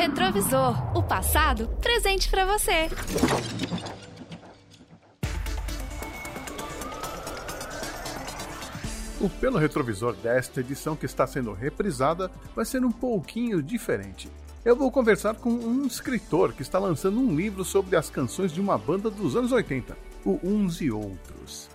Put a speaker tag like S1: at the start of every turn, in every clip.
S1: Retrovisor, o passado presente para você.
S2: O Pelo Retrovisor desta edição que está sendo reprisada vai ser um pouquinho diferente. Eu vou conversar com um escritor que está lançando um livro sobre as canções de uma banda dos anos 80, o Uns e Outros.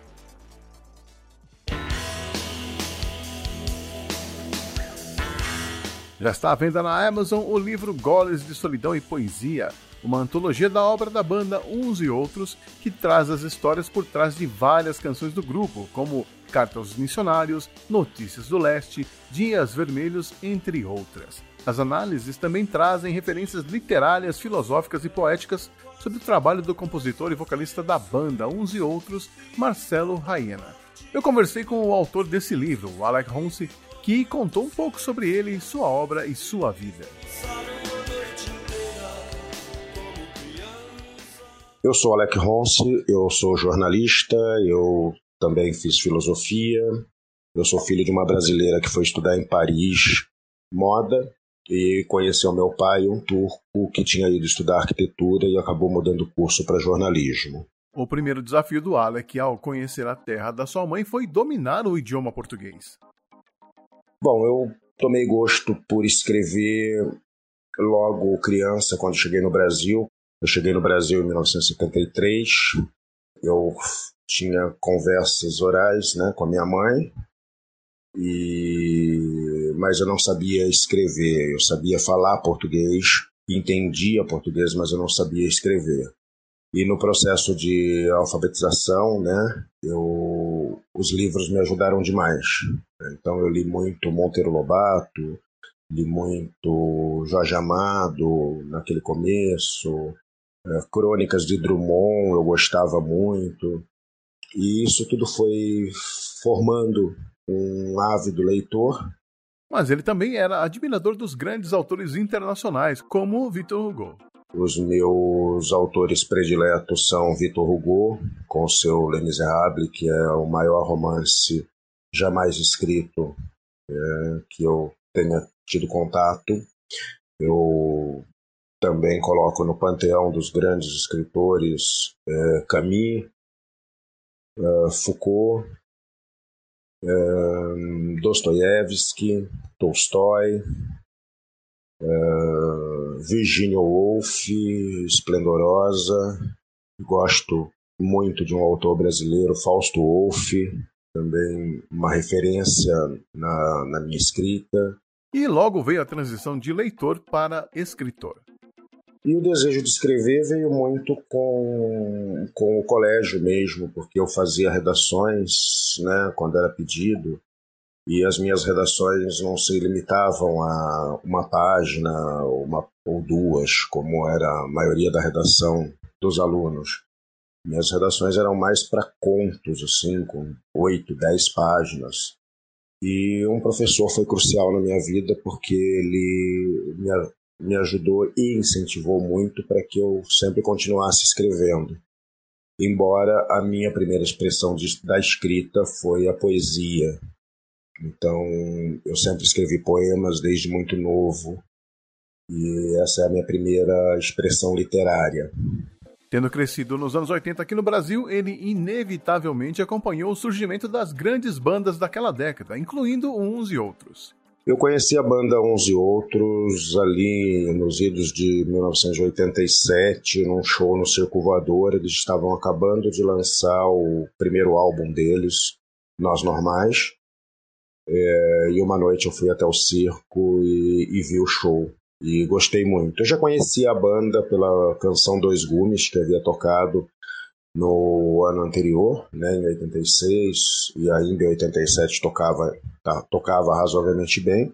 S2: Já está à venda na Amazon o livro Goles de Solidão e Poesia, uma antologia da obra da banda Uns e Outros, que traz as histórias por trás de várias canções do grupo, como Carta aos Missionários, Notícias do Leste, Dias Vermelhos, entre outras. As análises também trazem referências literárias, filosóficas e poéticas sobre o trabalho do compositor e vocalista da banda Uns e Outros, Marcelo Raena. Eu conversei com o autor desse livro, Alec Ronce, que contou um pouco sobre ele, sua obra e sua vida.
S3: Eu sou Alec Ronce, eu sou jornalista, eu também fiz filosofia. Eu sou filho de uma brasileira que foi estudar em Paris moda e conheceu meu pai, um turco que tinha ido estudar arquitetura e acabou mudando o curso para jornalismo.
S2: O primeiro desafio do Alec ao conhecer a terra da sua mãe foi dominar o idioma português.
S3: Bom, eu tomei gosto por escrever logo criança, quando cheguei no Brasil. Eu cheguei no Brasil em 1973. Eu tinha conversas orais né, com a minha mãe, e... mas eu não sabia escrever. Eu sabia falar português, entendia português, mas eu não sabia escrever. E no processo de alfabetização, né, eu, os livros me ajudaram demais. Então eu li muito Monteiro Lobato, li muito Jorge Amado naquele começo, é, Crônicas de Drummond eu gostava muito. E isso tudo foi formando um ávido leitor.
S2: Mas ele também era admirador dos grandes autores internacionais, como Victor Hugo.
S3: Os meus autores prediletos são Victor Hugo, com seu Les Miserables, que é o maior romance jamais escrito é, que eu tenha tido contato. Eu também coloco no panteão dos grandes escritores é, Camus, é, Foucault, é, Dostoiévski, Tolstói, uh, Virginia Woolf, esplendorosa. Gosto muito de um autor brasileiro, Fausto Wolff, também uma referência na, na minha escrita.
S2: E logo veio a transição de leitor para escritor.
S3: E o desejo de escrever veio muito com, com o colégio mesmo, porque eu fazia redações né, quando era pedido e as minhas redações não se limitavam a uma página uma, ou duas, como era a maioria da redação dos alunos. Minhas redações eram mais para contos, assim, com oito, dez páginas. E um professor foi crucial na minha vida porque ele me, me ajudou e incentivou muito para que eu sempre continuasse escrevendo. Embora a minha primeira expressão de, da escrita foi a poesia, então, eu sempre escrevi poemas desde muito novo, e essa é a minha primeira expressão literária.
S2: Tendo crescido nos anos 80 aqui no Brasil, ele inevitavelmente acompanhou o surgimento das grandes bandas daquela década, incluindo uns e outros.
S3: Eu conheci a banda Uns e Outros ali nos idos de 1987, num show no Circo Voador. Eles estavam acabando de lançar o primeiro álbum deles, Nós Normais. É, e uma noite eu fui até o circo e, e, vi o show. E gostei muito. Eu já conhecia a banda pela canção Dois Gumes, que havia tocado no ano anterior, né, em 86, e ainda em 87 tocava, tá, tocava razoavelmente bem.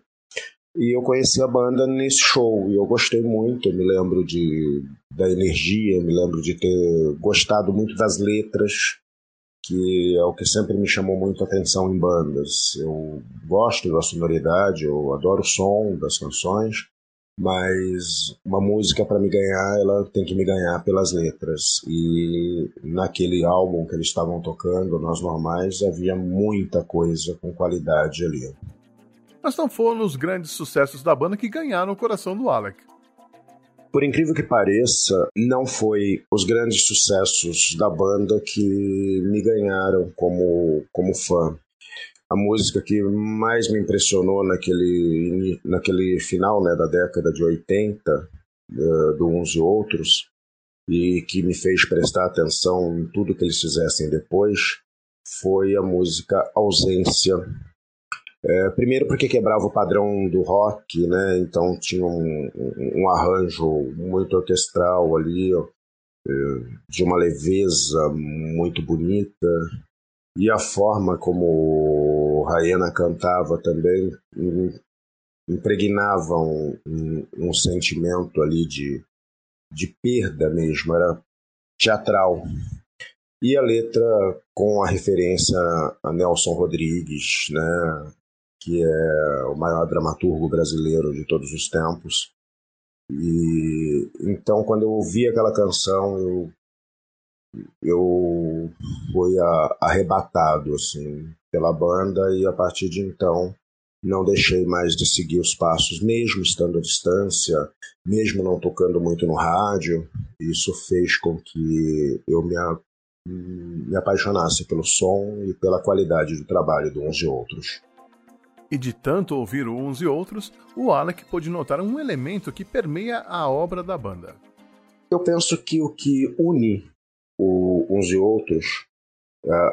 S3: E eu conheci a banda nesse show e eu gostei muito. Eu me lembro de, da energia, me lembro de ter gostado muito das letras que é o que sempre me chamou muito a atenção em bandas. Eu gosto da sonoridade, eu adoro o som das canções, mas uma música para me ganhar, ela tem que me ganhar pelas letras. E naquele álbum que eles estavam tocando, Nós Normais, havia muita coisa com qualidade ali.
S2: Mas não foram os grandes sucessos da banda que ganharam o coração do Alec.
S3: por incrível que pareça, não foi os grandes sucessos da banda que me ganharam como, como fã. A música que mais me impressionou naquele, naquele final né, da década de 80, uh, do Uns e Outros, e que me fez prestar atenção em tudo que eles fizessem depois, foi a música Ausência, é, primeiro porque quebrava o padrão do rock, né? Então tinha um, um arranjo muito orquestral ali, ó, é, de uma leveza muito bonita. E a forma como Rayana cantava também impregnava um, um, um sentimento ali de, de perda mesmo, era teatral. E a letra com a referência a Nelson Rodrigues, né? que é o maior dramaturgo brasileiro de todos os tempos. E então, quando eu ouvi aquela canção, eu, eu fui arrebatado assim, pela banda e a partir de então não deixei mais de seguir os passos, mesmo estando à distância, mesmo não tocando muito no rádio. Isso fez com que eu me, me apaixonasse pelo som e pela qualidade do trabalho de uns e outros.
S2: E de tanto ouvir uns e outros, o Alec pôde notar um elemento que permeia a obra da banda.
S3: Eu penso que o que une o, uns e outros,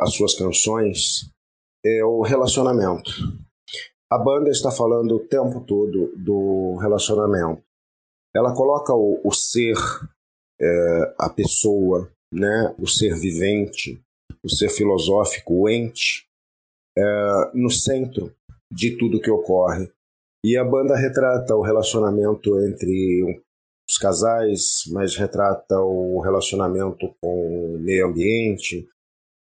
S3: as suas canções, é o relacionamento. A banda está falando o tempo todo do relacionamento. Ela coloca o, o ser, é, a pessoa, né, o ser vivente, o ser filosófico, o ente, é, no centro de tudo que ocorre. E a banda retrata o relacionamento entre os casais, mas retrata o relacionamento com o meio ambiente,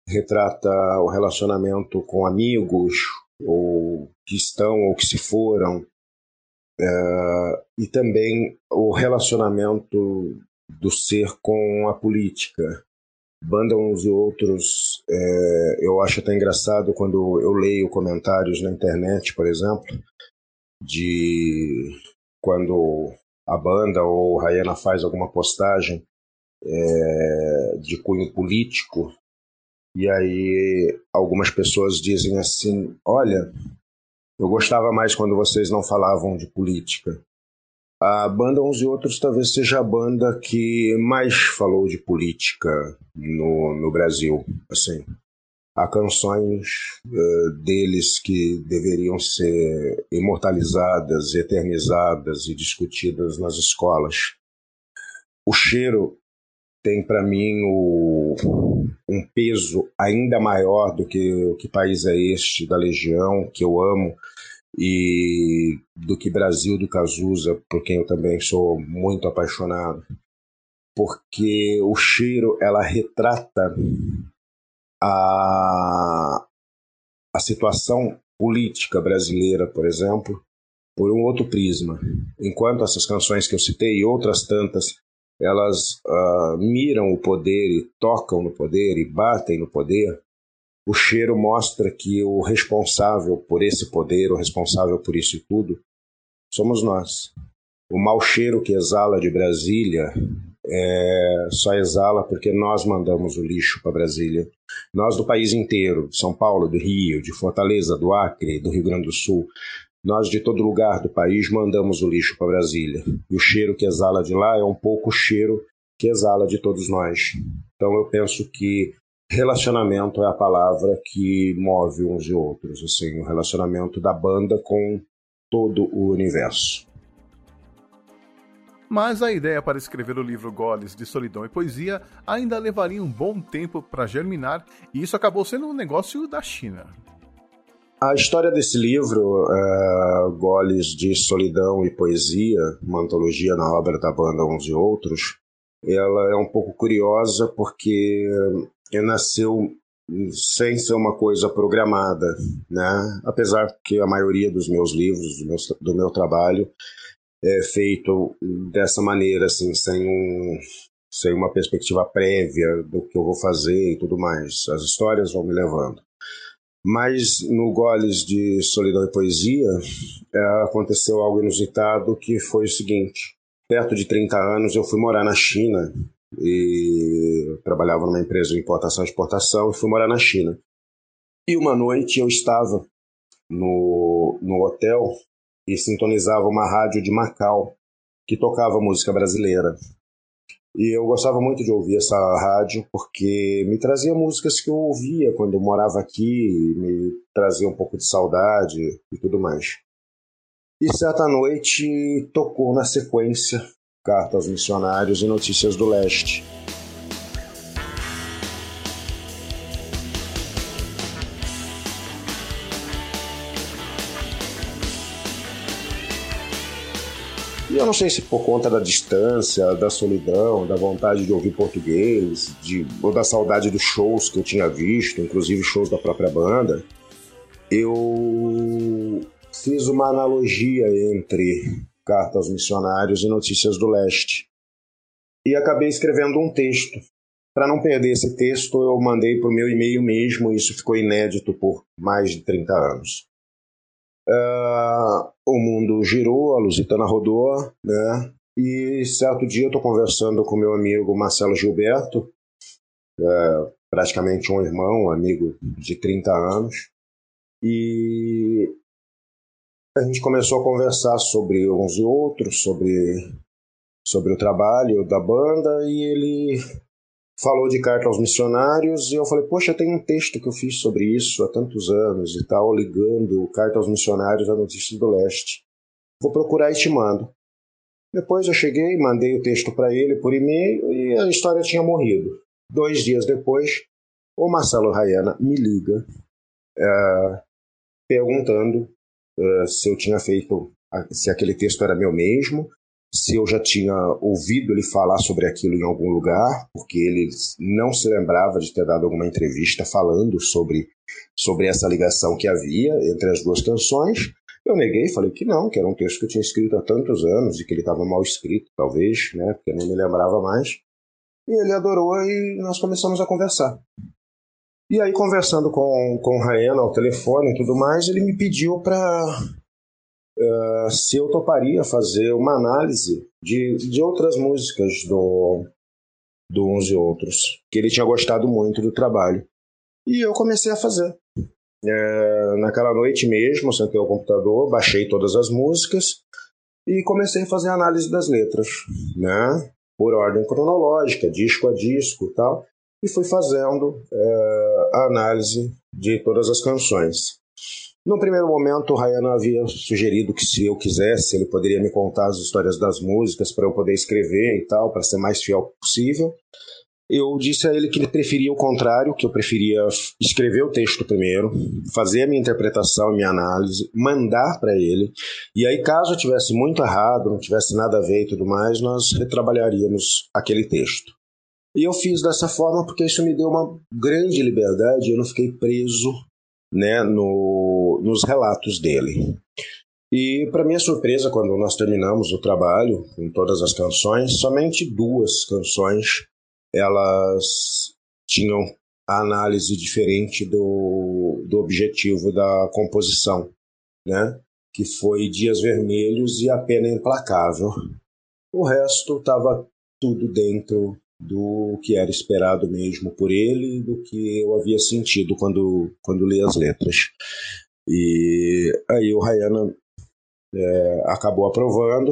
S3: retrata o relacionamento com amigos, ou que estão ou que se foram, é, e também o relacionamento do ser com a política banda uns e outros. É, eu acho até engraçado quando eu leio comentários na internet, por exemplo, de quando a banda ou Rayana faz alguma postagem é, de cunho político, e aí algumas pessoas dizem assim: Olha, eu gostava mais quando vocês não falavam de política. A banda Uns e Outros talvez seja a banda que mais falou de política no, no Brasil. Assim, há canções uh, deles que deveriam ser imortalizadas, eternizadas e discutidas nas escolas. O cheiro tem para mim o, um peso ainda maior do que o que país é este da Legião, que eu amo e do que Brasil do Cazuza, por quem eu também sou muito apaixonado, porque o cheiro ela retrata a, a situação política brasileira, por exemplo, por um outro prisma. Enquanto essas canções que eu citei e outras tantas, elas uh, miram o poder e tocam no poder e batem no poder, o cheiro mostra que o responsável por esse poder, o responsável por isso tudo, somos nós. O mau cheiro que exala de Brasília é, só exala porque nós mandamos o lixo para Brasília. Nós do país inteiro, de São Paulo, do Rio, de Fortaleza, do Acre, do Rio Grande do Sul, nós de todo lugar do país mandamos o lixo para Brasília. E o cheiro que exala de lá é um pouco o cheiro que exala de todos nós. Então eu penso que relacionamento é a palavra que move uns e outros, assim, o relacionamento da banda com todo o universo.
S2: Mas a ideia para escrever o livro Goles de Solidão e Poesia ainda levaria um bom tempo para germinar, e isso acabou sendo um negócio da China.
S3: A história desse livro, uh, Goles de Solidão e Poesia, uma antologia na obra da banda Uns e Outros, ela é um pouco curiosa porque nasceu sem ser uma coisa programada, né? Apesar que a maioria dos meus livros, do meu, do meu trabalho, é feito dessa maneira, assim, sem, um, sem uma perspectiva prévia do que eu vou fazer e tudo mais. As histórias vão me levando. Mas no Goles de Solidão e Poesia é, aconteceu algo inusitado que foi o seguinte: perto de 30 anos, eu fui morar na China e trabalhava numa empresa de importação e exportação e fui morar na China. E uma noite eu estava no, no hotel e sintonizava uma rádio de Macau que tocava música brasileira. E eu gostava muito de ouvir essa rádio porque me trazia músicas que eu ouvia quando eu morava aqui, me trazia um pouco de saudade e tudo mais. E certa noite tocou na sequência Carta aos Missionários e Notícias do Leste. E eu não sei se por conta da distância, da solidão, da vontade de ouvir português, de, ou da saudade dos shows que eu tinha visto, inclusive shows da própria banda, eu fiz uma analogia entre Carta aos Missionários e Notícias do Leste. E acabei escrevendo um texto. Para não perder esse texto, eu mandei para o meu e-mail mesmo, e isso ficou inédito por mais de 30 anos. Uh, o mundo girou, a Lusitana rodou, né? E certo dia eu estou conversando com meu amigo Marcelo Gilberto, é, praticamente um irmão, um amigo de 30 anos, e a gente começou a conversar sobre uns e outros, sobre, sobre o trabalho da banda, e ele falou de carta aos missionários, e eu falei, poxa, tem um texto que eu fiz sobre isso há tantos anos e tal, ligando carta aos missionários à notícia do leste. Vou procurar e te mando. Depois eu cheguei, mandei o texto para ele por e-mail e a história tinha morrido. Dois dias depois, o Marcelo Rayana me liga é, perguntando uh, se eu tinha feito, se aquele texto era meu mesmo, se eu já tinha ouvido ele falar sobre aquilo em algum lugar, porque ele não se lembrava de ter dado alguma entrevista falando sobre, sobre essa ligação que havia entre as duas canções. Eu neguei, falei que não, que era um texto que eu tinha escrito há tantos anos e que ele estava mal escrito, talvez, né, porque eu não me lembrava mais. E ele adorou e nós começamos a conversar. E aí, conversando com, com o Raena ao telefone e tudo mais, ele me pediu para uh, eh, se eu toparia fazer uma análise de, de outras músicas do, do Uns e Outros, que ele tinha gostado muito do trabalho. E eu comecei a fazer. É, naquela noite mesmo, sentei ao computador, baixei todas as músicas e comecei a fazer a análise das letras, né? Por ordem cronológica, disco a disco tal e fui fazendo é, a análise de todas as canções. No primeiro momento, o Ryan havia sugerido que se eu quisesse, ele poderia me contar as histórias das músicas para eu poder escrever e tal, para ser mais fiel possível. Eu disse a ele que ele preferia o contrário, que eu preferia escrever o texto primeiro, fazer a minha interpretação e minha análise, mandar para ele, e aí caso eu tivesse muito errado, não tivesse nada a ver e tudo mais, nós retrabalharíamos aquele texto. E eu fiz dessa forma porque isso me deu uma grande liberdade, eu não fiquei preso né, no, nos relatos dele. E, para minha surpresa, quando nós terminamos o trabalho com todas as canções, somente duas canções elas tinham a análise diferente do, do objetivo da composição, né? que foi Dias Vermelhos e A Pena Implacável. O resto estava tudo dentro do que era esperado mesmo por ele, do que eu havia sentido quando, quando li as letras. E aí o Rayana é, acabou aprovando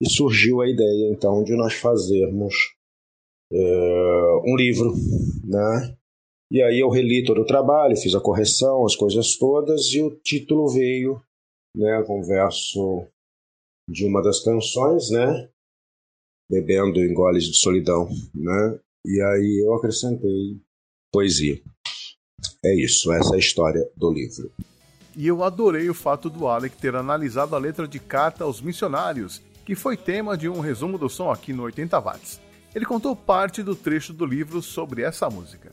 S3: e surgiu a ideia então de nós fazermos é, um livro, né? E aí eu reli todo o trabalho, fiz a correção, as coisas todas, e o título veio, né, com verso de uma das canções, né? bebendo em goles de solidão, né? E aí eu acrescentei poesia. É isso, essa é a história do livro.
S2: E eu adorei o fato do Alec ter analisado a letra de Carta aos Missionários, que foi tema de um resumo do som aqui no 80 Watts. Ele contou parte do trecho do livro sobre essa música.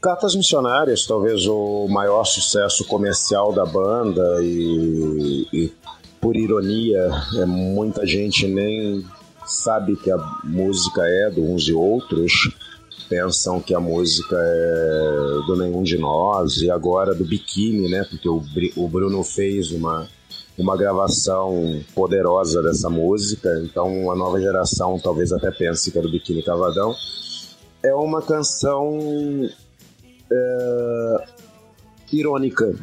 S3: Cartas Missionárias, talvez o maior sucesso comercial da banda e, e por ironia, é, muita gente nem sabe que a música é do uns e outros, pensam que a música é do nenhum de nós e agora do biquíni, né? Porque o, o Bruno fez uma uma gravação poderosa dessa música, então a nova geração talvez até pense que é do Biquíni Cavadão. É uma canção é, irônica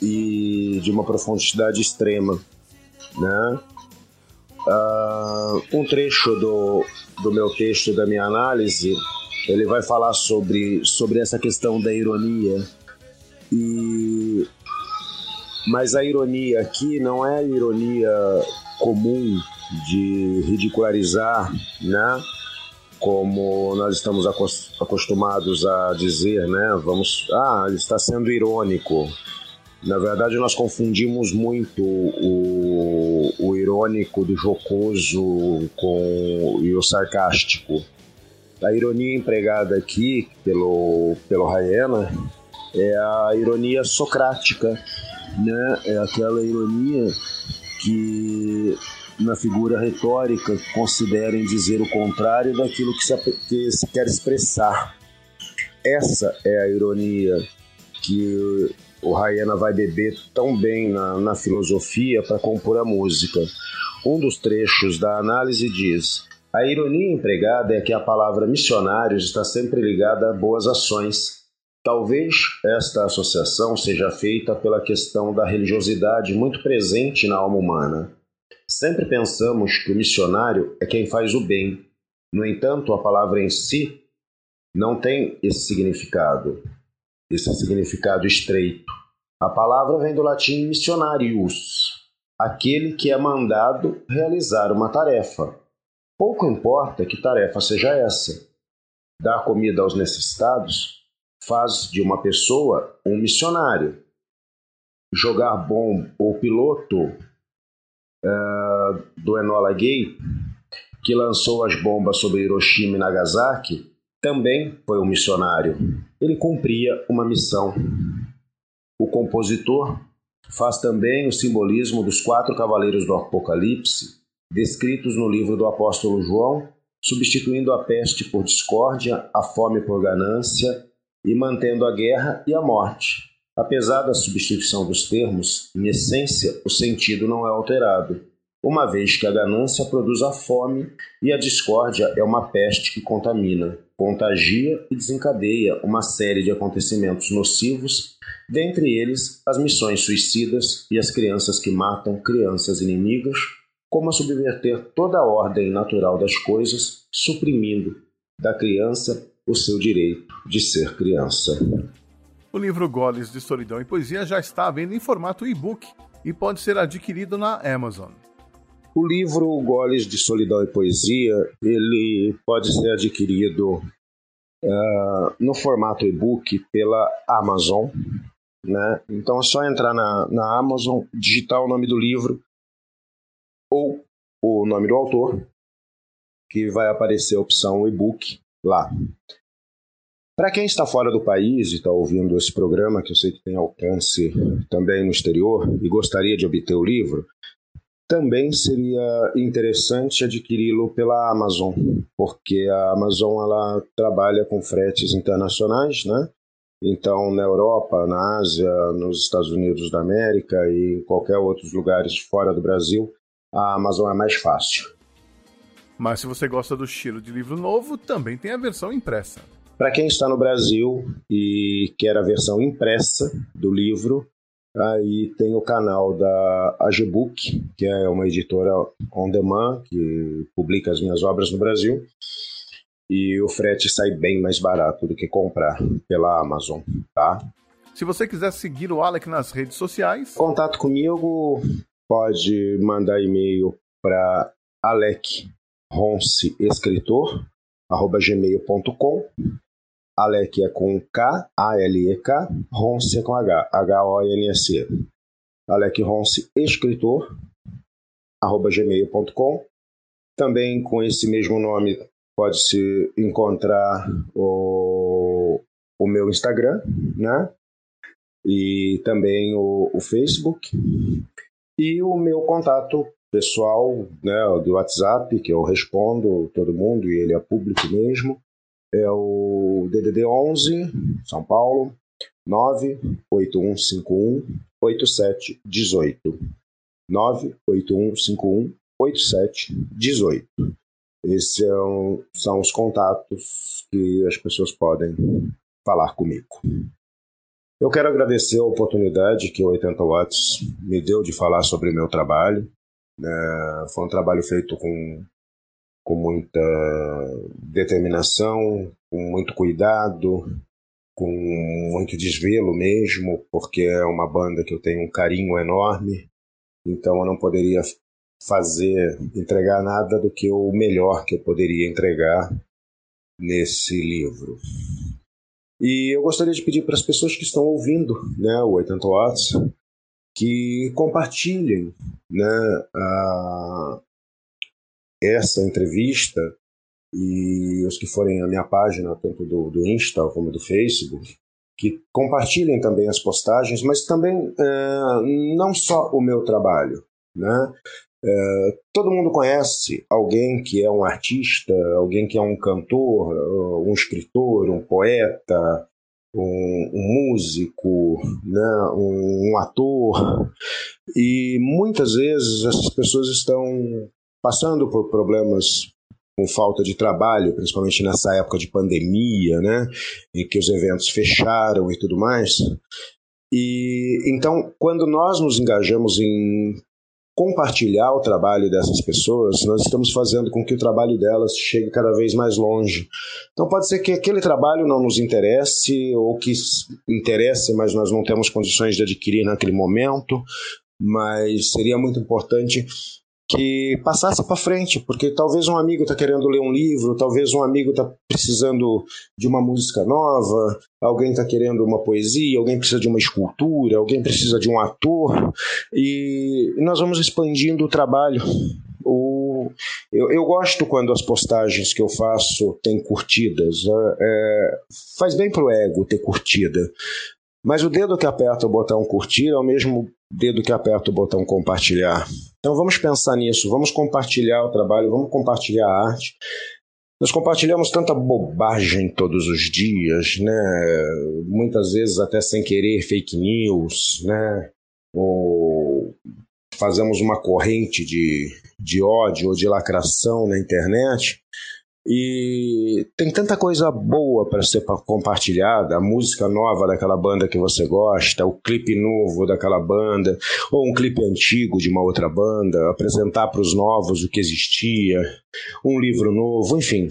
S3: e de uma profundidade extrema, né? Uh, um trecho do, do meu texto, da minha análise, ele vai falar sobre, sobre essa questão da ironia. E mas a ironia aqui não é a ironia comum de ridicularizar, né? Como nós estamos acostumados a dizer, né? Vamos, ah, ele está sendo irônico. Na verdade, nós confundimos muito o, o irônico do jocoso com e o sarcástico. A ironia empregada aqui pelo, pelo Raena é a ironia socrática, né? É aquela ironia que na figura retórica considerem dizer o contrário daquilo que se, que se quer expressar. Essa é a ironia que o Rayana vai beber tão bem na, na filosofia para compor a música. Um dos trechos da análise diz: a ironia empregada é que a palavra missionários está sempre ligada a boas ações Talvez esta associação seja feita pela questão da religiosidade muito presente na alma humana. Sempre pensamos que o missionário é quem faz o bem. No entanto, a palavra em si não tem esse significado, esse significado estreito. A palavra vem do latim missionarius, aquele que é mandado realizar uma tarefa. Pouco importa que tarefa seja essa: dar comida aos necessitados faz de uma pessoa um missionário. Jogar bom o piloto uh, do Enola Gay, que lançou as bombas sobre Hiroshima e Nagasaki, também foi um missionário. Ele cumpria uma missão. O compositor faz também o simbolismo dos quatro cavaleiros do Apocalipse, descritos no livro do apóstolo João, substituindo a peste por discórdia, a fome por ganância e mantendo a guerra e a morte. Apesar da substituição dos termos, em essência, o sentido não é alterado, uma vez que a ganância produz a fome e a discórdia é uma peste que contamina, contagia e desencadeia uma série de acontecimentos nocivos, dentre eles as missões suicidas e as crianças que matam crianças inimigas, como a subverter toda a ordem natural das coisas, suprimindo da criança o seu direito de ser criança.
S2: O livro Goles de Solidão e Poesia já está à venda em formato e-book e pode ser adquirido na Amazon.
S3: O livro Goles de Solidão e Poesia ele pode ser adquirido uh, no formato e-book pela Amazon. Né? Então é só entrar na, na Amazon, digitar o nome do livro ou o nome do autor, que vai aparecer a opção e-book lá. Para quem está fora do país e está ouvindo esse programa, que eu sei que tem alcance também no exterior e gostaria de obter o livro, também seria interessante adquiri-lo pela Amazon, porque a Amazon ela trabalha com fretes internacionais, né? Então, na Europa, na Ásia, nos Estados Unidos da América e em qualquer outros lugares fora do Brasil, a Amazon é mais fácil.
S2: Mas se você gosta do estilo de livro novo, também tem a versão impressa.
S3: Para quem está no Brasil e quer a versão impressa do livro, aí tem o canal da Agebook, que é uma editora on demand que publica as minhas obras no Brasil. E o frete sai bem mais barato do que comprar pela Amazon, tá?
S2: Se você quiser seguir o Alec nas redes sociais,
S3: contato comigo, pode mandar e-mail para alec ronce escritor arroba gmail.com Alec é com K, A-L-E-K, Ronce é com H, H-O-N-S-E. Alec Ronce, escritor, arroba gmail.com. Também com esse mesmo nome pode-se encontrar o, o meu Instagram, né? E também o, o Facebook. E o meu contato pessoal né, do WhatsApp, que eu respondo todo mundo e ele é público mesmo, é o DDD 11, São Paulo, 98151 8718. 981518718. Esses são, são os contatos que as pessoas podem falar comigo. Eu quero agradecer a oportunidade que o 80 Watts me deu de falar sobre meu trabalho. É, foi um trabalho feito com, com muita determinação, com muito cuidado, com muito desvelo mesmo, porque é uma banda que eu tenho um carinho enorme. Então eu não poderia fazer, entregar nada do que o melhor que eu poderia entregar nesse livro. E eu gostaria de pedir para as pessoas que estão ouvindo né, o 80 Watts que compartilhem né, a, essa entrevista e os que forem à minha página, tanto do, do Insta como do Facebook, que compartilhem também as postagens, mas também é, não só o meu trabalho. Né? É, todo mundo conhece alguém que é um artista, alguém que é um cantor, um escritor, um poeta, um, um músico, né, um, um ator, e muitas vezes essas pessoas estão passando por problemas com falta de trabalho, principalmente nessa época de pandemia, né, em que os eventos fecharam e tudo mais. E então, quando nós nos engajamos em compartilhar o trabalho dessas pessoas, nós estamos fazendo com que o trabalho delas chegue cada vez mais longe. Então pode ser que aquele trabalho não nos interesse ou que interesse, mas nós não temos condições de adquirir naquele momento, mas seria muito importante que passasse para frente, porque talvez um amigo está querendo ler um livro, talvez um amigo está precisando de uma música nova, alguém está querendo uma poesia, alguém precisa de uma escultura, alguém precisa de um ator, e nós vamos expandindo o trabalho. O, eu, eu gosto quando as postagens que eu faço têm curtidas, é, é faz bem pro ego ter curtida. Mas o dedo que aperta o botão curtir é o mesmo dedo que aperta o botão compartilhar. Então vamos pensar nisso, vamos compartilhar o trabalho, vamos compartilhar a arte. Nós compartilhamos tanta bobagem todos os dias, né? Muitas vezes até sem querer fake news, né? Ou fazemos uma corrente de, de ódio ou de lacração na internet e tem tanta coisa boa para ser compartilhada, a música nova daquela banda que você gosta, o clipe novo daquela banda, ou um clipe antigo de uma outra banda, apresentar para os novos o que existia, um livro novo, enfim.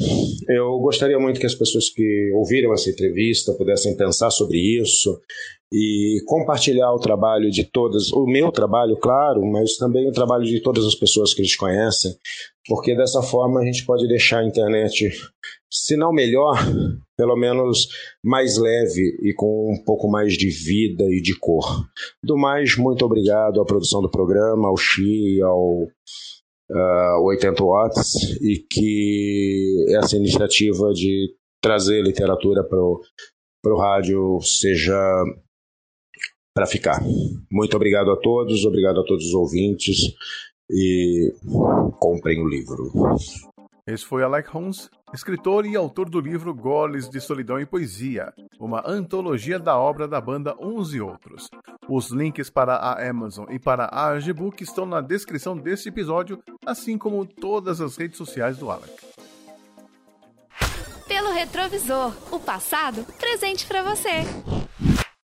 S3: Eu gostaria muito que as pessoas que ouviram essa entrevista pudessem pensar sobre isso e compartilhar o trabalho de todas, o meu trabalho, claro, mas também o trabalho de todas as pessoas que eles conhecem, porque dessa forma a gente pode deixar a internet, se não melhor, pelo menos mais leve e com um pouco mais de vida e de cor. Do mais, muito obrigado à produção do programa, ao Xi, ao uh, 80 Watts, e que essa iniciativa de trazer literatura para o rádio seja para ficar. Muito obrigado a todos, obrigado a todos os ouvintes e comprem o livro.
S2: Esse foi Alec Holmes, escritor e autor do livro Goles de Solidão e Poesia, uma antologia da obra da banda Uns e Outros. Os links para a Amazon e para a Argbook estão na descrição deste episódio, assim como todas as redes sociais do Alec.
S1: Pelo retrovisor, o passado presente para você.